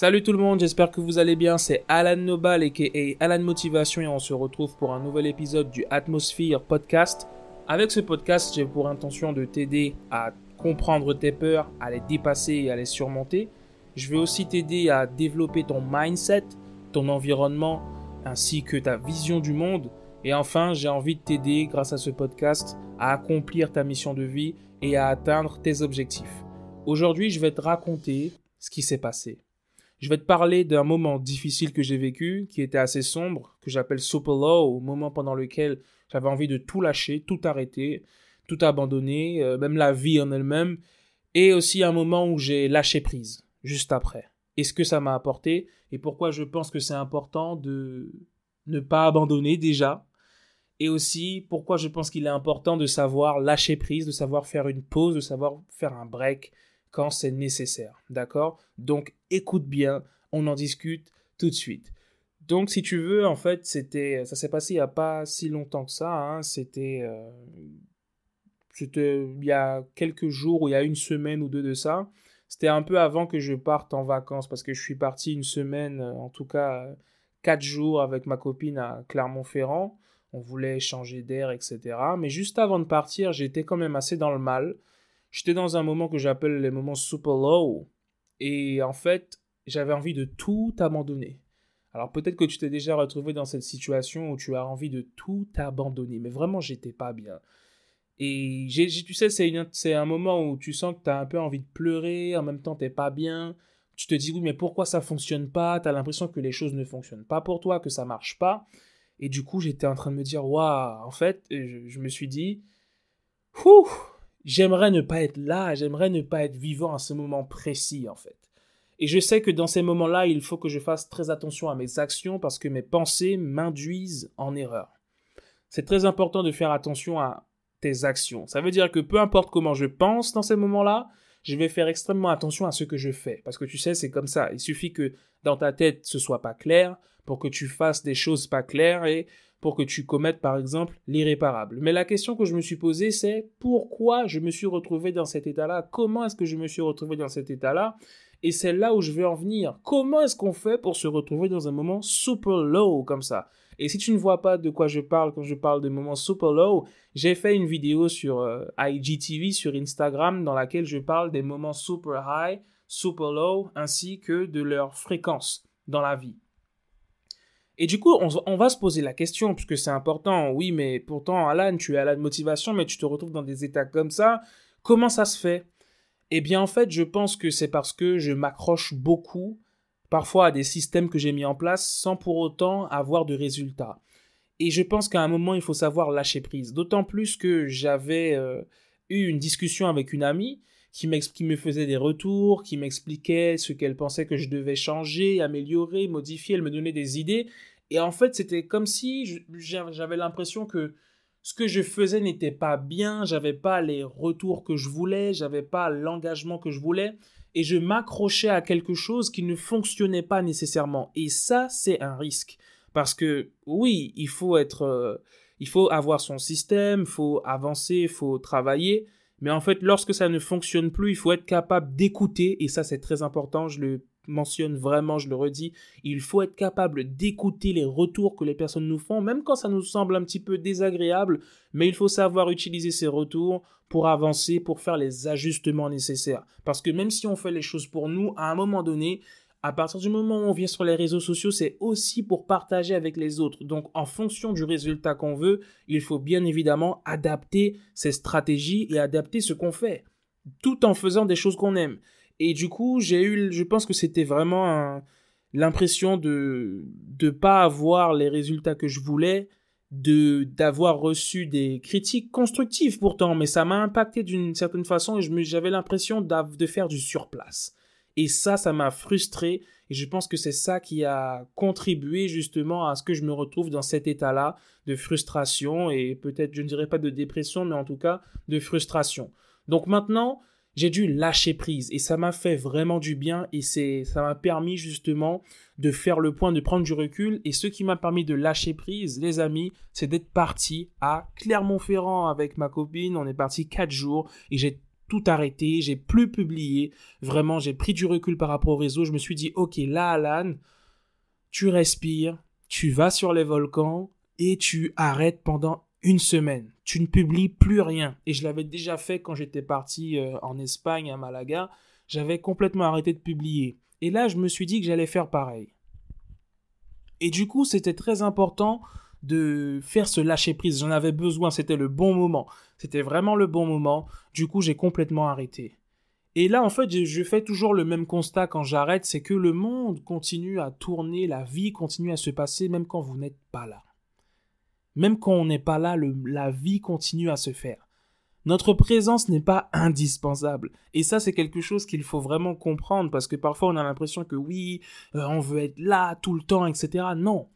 Salut tout le monde, j'espère que vous allez bien. C'est Alan Nobal et Alan Motivation et on se retrouve pour un nouvel épisode du Atmosphere Podcast. Avec ce podcast, j'ai pour intention de t'aider à comprendre tes peurs, à les dépasser et à les surmonter. Je vais aussi t'aider à développer ton mindset, ton environnement ainsi que ta vision du monde. Et enfin, j'ai envie de t'aider grâce à ce podcast à accomplir ta mission de vie et à atteindre tes objectifs. Aujourd'hui, je vais te raconter ce qui s'est passé. Je vais te parler d'un moment difficile que j'ai vécu, qui était assez sombre, que j'appelle super low, au moment pendant lequel j'avais envie de tout lâcher, tout arrêter, tout abandonner, euh, même la vie en elle-même, et aussi un moment où j'ai lâché prise, juste après. Et ce que ça m'a apporté, et pourquoi je pense que c'est important de ne pas abandonner déjà, et aussi pourquoi je pense qu'il est important de savoir lâcher prise, de savoir faire une pause, de savoir faire un break, quand c'est nécessaire. D'accord? Donc écoute bien, on en discute tout de suite. Donc si tu veux, en fait, c'était, ça s'est passé il n'y a pas si longtemps que ça. Hein. c'était, euh, c'était il y a quelques jours ou il y a une semaine ou deux de ça. C'était un peu avant que je parte en vacances parce que je suis parti une semaine, euh, en tout cas quatre jours avec ma copine à Clermont-Ferrand. On voulait changer d'air, etc. Mais juste avant de partir, j'étais quand même assez dans le mal j'étais dans un moment que j'appelle les moments super low. Et en fait, j'avais envie de tout abandonner. Alors peut-être que tu t'es déjà retrouvé dans cette situation où tu as envie de tout abandonner. Mais vraiment, j'étais pas bien. Et tu sais, c'est un moment où tu sens que tu as un peu envie de pleurer, en même temps, t'es pas bien. Tu te dis, oui, mais pourquoi ça fonctionne pas? Tu as l'impression que les choses ne fonctionnent pas pour toi, que ça marche pas. Et du coup, j'étais en train de me dire, waouh, en fait, je, je me suis dit, ouh, j'aimerais ne pas être là, j'aimerais ne pas être vivant à ce moment précis en fait. Et je sais que dans ces moments-là, il faut que je fasse très attention à mes actions parce que mes pensées m'induisent en erreur. C'est très important de faire attention à tes actions. Ça veut dire que peu importe comment je pense dans ces moments-là, je vais faire extrêmement attention à ce que je fais. Parce que tu sais, c'est comme ça. Il suffit que dans ta tête ce soit pas clair pour que tu fasses des choses pas claires et pour que tu commettes par exemple l'irréparable. Mais la question que je me suis posée, c'est pourquoi je me suis retrouvé dans cet état-là? Comment est-ce que je me suis retrouvé dans cet état-là? Et c'est là où je veux en venir. Comment est-ce qu'on fait pour se retrouver dans un moment super low comme ça? Et si tu ne vois pas de quoi je parle quand je parle de moments super low, j'ai fait une vidéo sur euh, IGTV, sur Instagram, dans laquelle je parle des moments super high, super low, ainsi que de leur fréquence dans la vie. Et du coup, on, va se poser la question, puisque c'est important. Oui, mais pourtant, Alan, tu à la motivation, mais tu te retrouves dans des états comme ça. Comment ça se fait? Eh bien, en fait, je pense que c'est parce que je m'accroche beaucoup, parfois à des systèmes que j'ai mis en place, sans pour autant avoir de résultats. Et je pense qu'à un moment, il faut savoir lâcher prise. D'autant plus que j'avais euh, eu une discussion avec une amie qui, me faisait des retours, qui m'expliquait ce qu'elle pensait que je devais changer, améliorer, modifier, elle me donnait des idées. Et en fait, c'était comme si j'avais l'impression que ce que je faisais n'était pas bien, j'avais pas les retours que je voulais, j'avais pas l'engagement que je voulais, et je m'accrochais à quelque chose qui ne fonctionnait pas nécessairement. Et ça, c'est un risque. Parce que oui, il faut être, euh, il faut avoir son système, il faut avancer, il faut travailler, mais en fait, lorsque ça ne fonctionne plus, il faut être capable d'écouter, et ça c'est très important, je le mentionne vraiment, je le redis, il faut être capable d'écouter les retours que les personnes nous font, même quand ça nous semble un petit peu désagréable, mais il faut savoir utiliser ces retours pour avancer, pour faire les ajustements nécessaires. Parce que même si on fait les choses pour nous, à un moment donné, à partir du moment où on vient sur les réseaux sociaux, c'est aussi pour partager avec les autres. Donc, en fonction du résultat qu'on veut, il faut bien évidemment adapter ses stratégies et adapter ce qu'on fait, tout en faisant des choses qu'on aime. Et du coup, j'ai eu, je pense que c'était vraiment l'impression de ne pas avoir les résultats que je voulais, de d'avoir reçu des critiques constructives pourtant, mais ça m'a impacté d'une certaine façon et j'avais l'impression de faire du surplace. Et ça, ça m'a frustré. Et je pense que c'est ça qui a contribué justement à ce que je me retrouve dans cet état-là de frustration et peut-être, je ne dirais pas de dépression, mais en tout cas de frustration. Donc maintenant, j'ai dû lâcher prise et ça m'a fait vraiment du bien et c'est ça m'a permis justement de faire le point de prendre du recul et ce qui m'a permis de lâcher prise les amis c'est d'être parti à Clermont-Ferrand avec ma copine on est parti quatre jours et j'ai tout arrêté, j'ai plus publié. Vraiment, j'ai pris du recul par rapport au réseau. Je me suis dit, ok, là, Alan, tu respires, tu vas sur les volcans et tu arrêtes pendant une semaine. Tu ne publies plus rien. Et je l'avais déjà fait quand j'étais parti euh, en Espagne, à Malaga. J'avais complètement arrêté de publier. Et là, je me suis dit que j'allais faire pareil. Et du coup, c'était très important de faire ce lâcher prise. J'en avais besoin, c'était le bon moment. C'était vraiment le bon moment. Du coup, j'ai complètement arrêté. Et là, en fait, je fais toujours le même constat quand j'arrête, c'est que le monde continue à tourner, la vie continue à se passer même quand vous n'êtes pas là. Même quand on n'est pas là, la vie continue à se faire. Notre présence n'est pas indispensable. Et ça, c'est quelque chose qu'il faut vraiment comprendre parce que parfois on a l'impression que oui, euh, on veut être là tout le temps, etc. Non.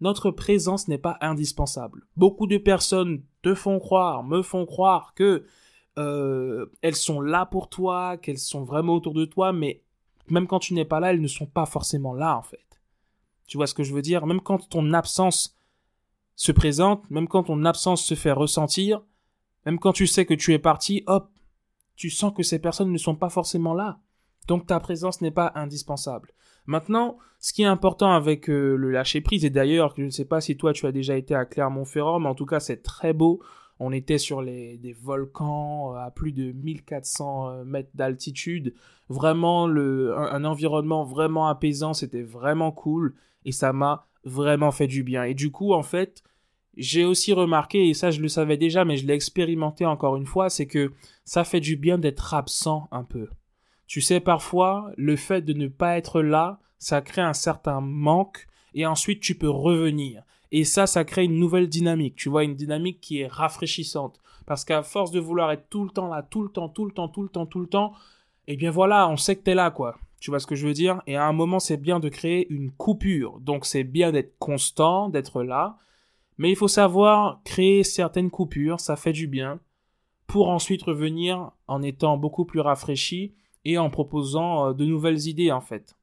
Notre présence n'est pas indispensable. Beaucoup de personnes te font croire, me font croire que euh, elles sont là pour toi, qu'elles sont vraiment autour de toi, mais même quand tu n'es pas là, elles ne sont pas forcément là en fait. Tu vois ce que je veux dire? Même quand ton absence se présente, même quand ton absence se fait ressentir, même quand tu sais que tu es parti, hop, tu sens que ces personnes ne sont pas forcément là. Donc ta présence n'est pas indispensable. Maintenant, ce qui est important avec euh, le lâcher prise, et d'ailleurs, je ne sais pas si toi tu as déjà été à Clermont-Ferrand, mais en tout cas c'est très beau. On était sur les, des volcans euh, à plus de 1400 euh, mètres d'altitude. Vraiment, le, un environnement vraiment apaisant, c'était vraiment cool. Et ça m'a vraiment fait du bien. Et du coup, en fait, j'ai aussi remarqué, et ça je le savais déjà, mais je l'ai expérimenté encore une fois, c'est que ça fait du bien d'être absent un peu. Tu sais, parfois, le fait de ne pas être là, ça crée un certain manque, et ensuite tu peux revenir. Et ça, ça crée une nouvelle dynamique, tu vois, une dynamique qui est rafraîchissante. Parce qu'à force de vouloir être tout le temps là, tout le temps, tout le temps, tout le temps, tout le temps, eh bien voilà, on sait que t'es là, quoi. Tu vois ce que je veux dire? Et à un moment, c'est bien de créer une coupure. Donc c'est bien d'être constant, d'être là, mais il faut savoir créer certaines coupures, ça fait du bien, pour ensuite revenir en étant beaucoup plus rafraîchi et en proposant euh, de nouvelles idées en fait.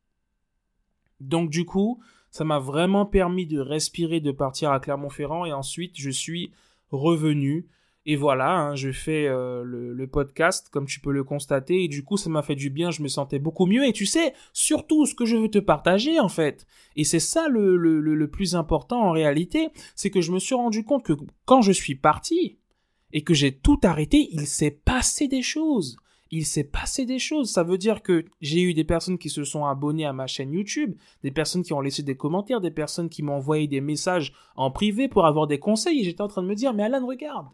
Donc du coup, ça m'a vraiment permis de respirer, de partir à Clermont-Ferrand et ensuite je suis revenu et voilà, hein, je fais euh, le, podcast, comme tu peux le constater, et du coup, ça m'a fait du bien, je me sentais beaucoup mieux. Et tu sais, surtout, ce que je veux te partager, en fait, et c'est ça le, le, le plus important en réalité, c'est que je me suis rendu compte que quand je suis parti, et que j'ai tout arrêté, il s'est passé des choses. Il s'est passé des choses. Ça veut dire que j'ai eu des personnes qui se sont abonnées à ma chaîne YouTube, des personnes qui ont laissé des commentaires, des personnes qui m'ont envoyé des messages en privé pour avoir des conseils. Et j'étais en train de me dire, mais Alan, regarde,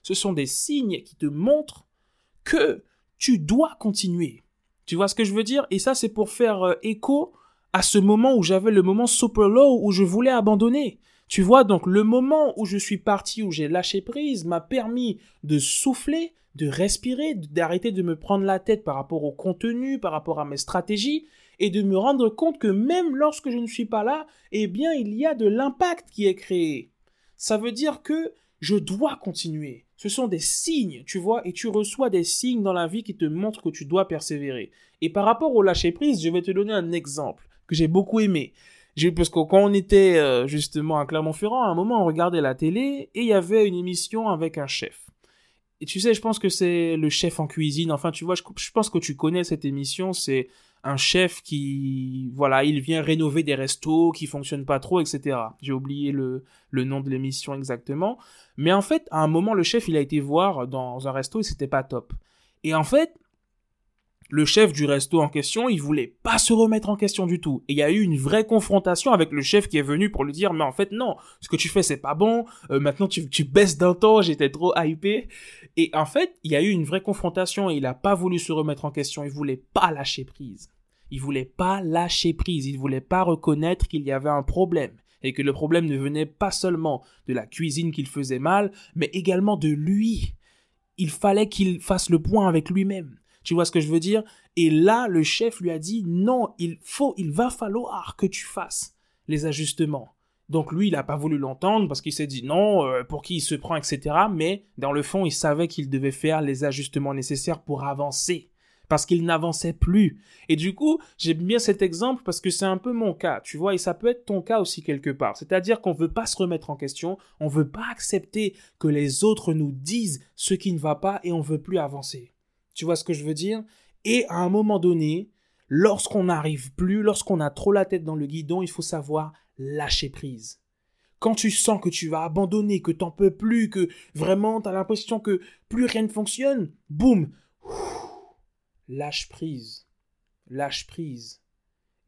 ce sont des signes qui te montrent que tu dois continuer. Tu vois ce que je veux dire? Et ça, c'est pour faire euh, écho à ce moment où j'avais le moment super low où je voulais abandonner. Tu vois, donc le moment où je suis parti, où j'ai lâché prise, m'a permis de souffler, de respirer, d'arrêter de me prendre la tête par rapport au contenu, par rapport à mes stratégies, et de me rendre compte que même lorsque je ne suis pas là, eh bien, il y a de l'impact qui est créé. Ça veut dire que je dois continuer. Ce sont des signes, tu vois, et tu reçois des signes dans la vie qui te montrent que tu dois persévérer. Et par rapport au lâcher prise, je vais te donner un exemple que j'ai beaucoup aimé. Parce que quand on était euh, justement à Clermont-Ferrand, à un moment on regardait la télé et il y avait une émission avec un chef. Et tu sais, je pense que c'est le chef en cuisine. Enfin, tu vois, je, je pense que tu connais cette émission. C'est un chef qui, voilà, il vient rénover des restos qui fonctionnent pas trop, etc. J'ai oublié le, le nom de l'émission exactement. Mais en fait, à un moment, le chef, il a été voir dans un resto et c'était pas top. Et en fait, le chef du resto en question, il voulait pas se remettre en question du tout. Et il y a eu une vraie confrontation avec le chef qui est venu pour lui dire, mais en fait, non, ce que tu fais, c'est pas bon. Euh, maintenant, tu, baisses d'un temps, j'étais trop hypé. Et en fait, il y a eu une vraie confrontation et il a pas voulu se remettre en question. Il voulait pas lâcher prise. Il voulait pas lâcher prise. Il voulait pas reconnaître qu'il y avait un problème et que le problème ne venait pas seulement de la cuisine qu'il faisait mal, mais également de lui. Il fallait qu'il fasse le point avec lui-même. Tu vois ce que je veux dire? Et là, le chef lui a dit non, il faut, il va falloir que tu fasses les ajustements. Donc lui, il n'a pas voulu l'entendre parce qu'il s'est dit non, euh, pour qui il se prend, etc. Mais dans le fond, il savait qu'il devait faire les ajustements nécessaires pour avancer parce qu'il n'avançait plus. Et du coup, j'aime bien cet exemple parce que c'est un peu mon cas, tu vois, et ça peut être ton cas aussi quelque part. C'est-à-dire qu'on veut pas se remettre en question, on veut pas accepter que les autres nous disent ce qui ne va pas et on veut plus avancer. Tu vois ce que je veux dire? Et à un moment donné, lorsqu'on n'arrive plus, lorsqu'on a trop la tête dans le guidon, il faut savoir lâcher prise. Quand tu sens que tu vas abandonner, que t'en peux plus, que vraiment tu as l'impression que plus rien ne fonctionne, boum, lâche prise. Lâche prise.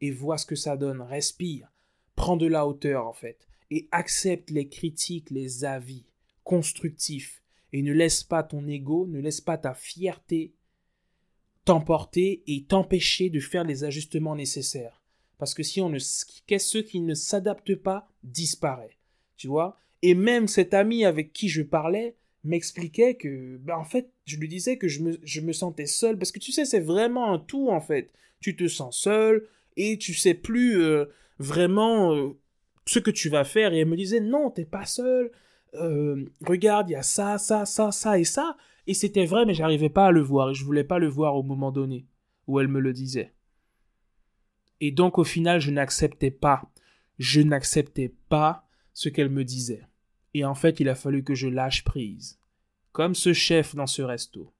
Et vois ce que ça donne. Respire. Prends de la hauteur en fait. Et accepte les critiques, les avis constructifs. Et ne laisse pas ton ego, ne laisse pas ta fierté t'emporter et t'empêcher de faire les ajustements nécessaires. Parce que si on ne, ceux qui ne s'adaptent pas disparaît. Tu vois? Et même cet ami avec qui je parlais m'expliquait que, ben en fait, je lui disais que je me, je me sentais seul. Parce que tu sais, c'est vraiment un tout, en fait. Tu te sens seul et tu sais plus euh, vraiment euh, ce que tu vas faire. Et elle me disait, non, t'es pas seul. Euh, regarde, il y a ça, ça, ça, ça et ça. Et c'était vrai, mais j'arrivais pas à le voir, et je voulais pas le voir au moment donné où elle me le disait. Et donc au final, je n'acceptais pas, je n'acceptais pas ce qu'elle me disait. Et en fait, il a fallu que je lâche prise. Comme ce chef dans ce resto.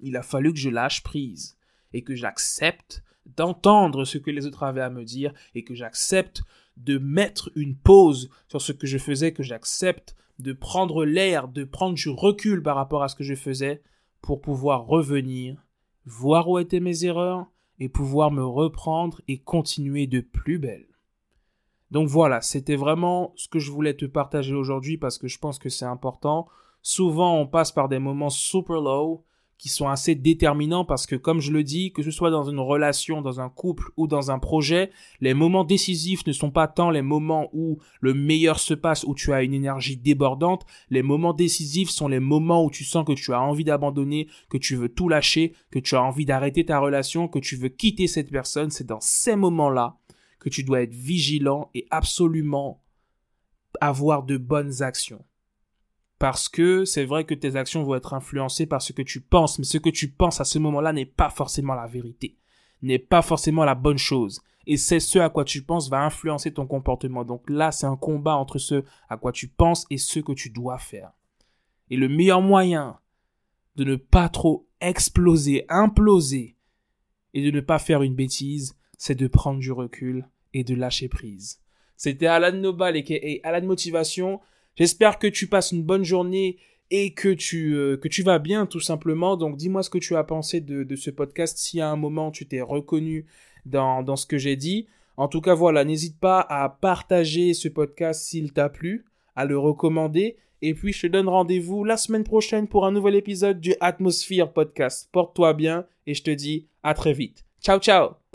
Il a fallu que je lâche prise et que j'accepte d'entendre ce que les autres avaient à me dire et que j'accepte de mettre une pause sur ce que je faisais, que j'accepte de prendre l'air, de prendre du recul par rapport à ce que je faisais pour pouvoir revenir, voir où étaient mes erreurs et pouvoir me reprendre et continuer de plus belle. Donc voilà, c'était vraiment ce que je voulais te partager aujourd'hui parce que je pense que c'est important. Souvent, on passe par des moments super low qui sont assez déterminants parce que, comme je le dis, que ce soit dans une relation, dans un couple ou dans un projet, les moments décisifs ne sont pas tant les moments où le meilleur se passe, où tu as une énergie débordante. Les moments décisifs sont les moments où tu sens que tu as envie d'abandonner, que tu veux tout lâcher, que tu as envie d'arrêter ta relation, que tu veux quitter cette personne. C'est dans ces moments-là que tu dois être vigilant et absolument avoir de bonnes actions. Parce que c'est vrai que tes actions vont être influencées par ce que tu penses, mais ce que tu penses à ce moment-là n'est pas forcément la vérité, n'est pas forcément la bonne chose. Et c'est ce à quoi tu penses va influencer ton comportement. Donc là, c'est un combat entre ce à quoi tu penses et ce que tu dois faire. Et le meilleur moyen de ne pas trop exploser, imploser, et de ne pas faire une bêtise, c'est de prendre du recul et de lâcher prise. C'était Alan Nobal et Alan Motivation. J'espère que tu passes une bonne journée et que tu, euh, que tu vas bien tout simplement. Donc dis-moi ce que tu as pensé de, de ce podcast si à un moment tu t'es reconnu dans, dans ce que j'ai dit. En tout cas voilà, n'hésite pas à partager ce podcast s'il t'a plu, à le recommander. Et puis je te donne rendez-vous la semaine prochaine pour un nouvel épisode du Atmosphere Podcast. Porte-toi bien et je te dis à très vite. Ciao ciao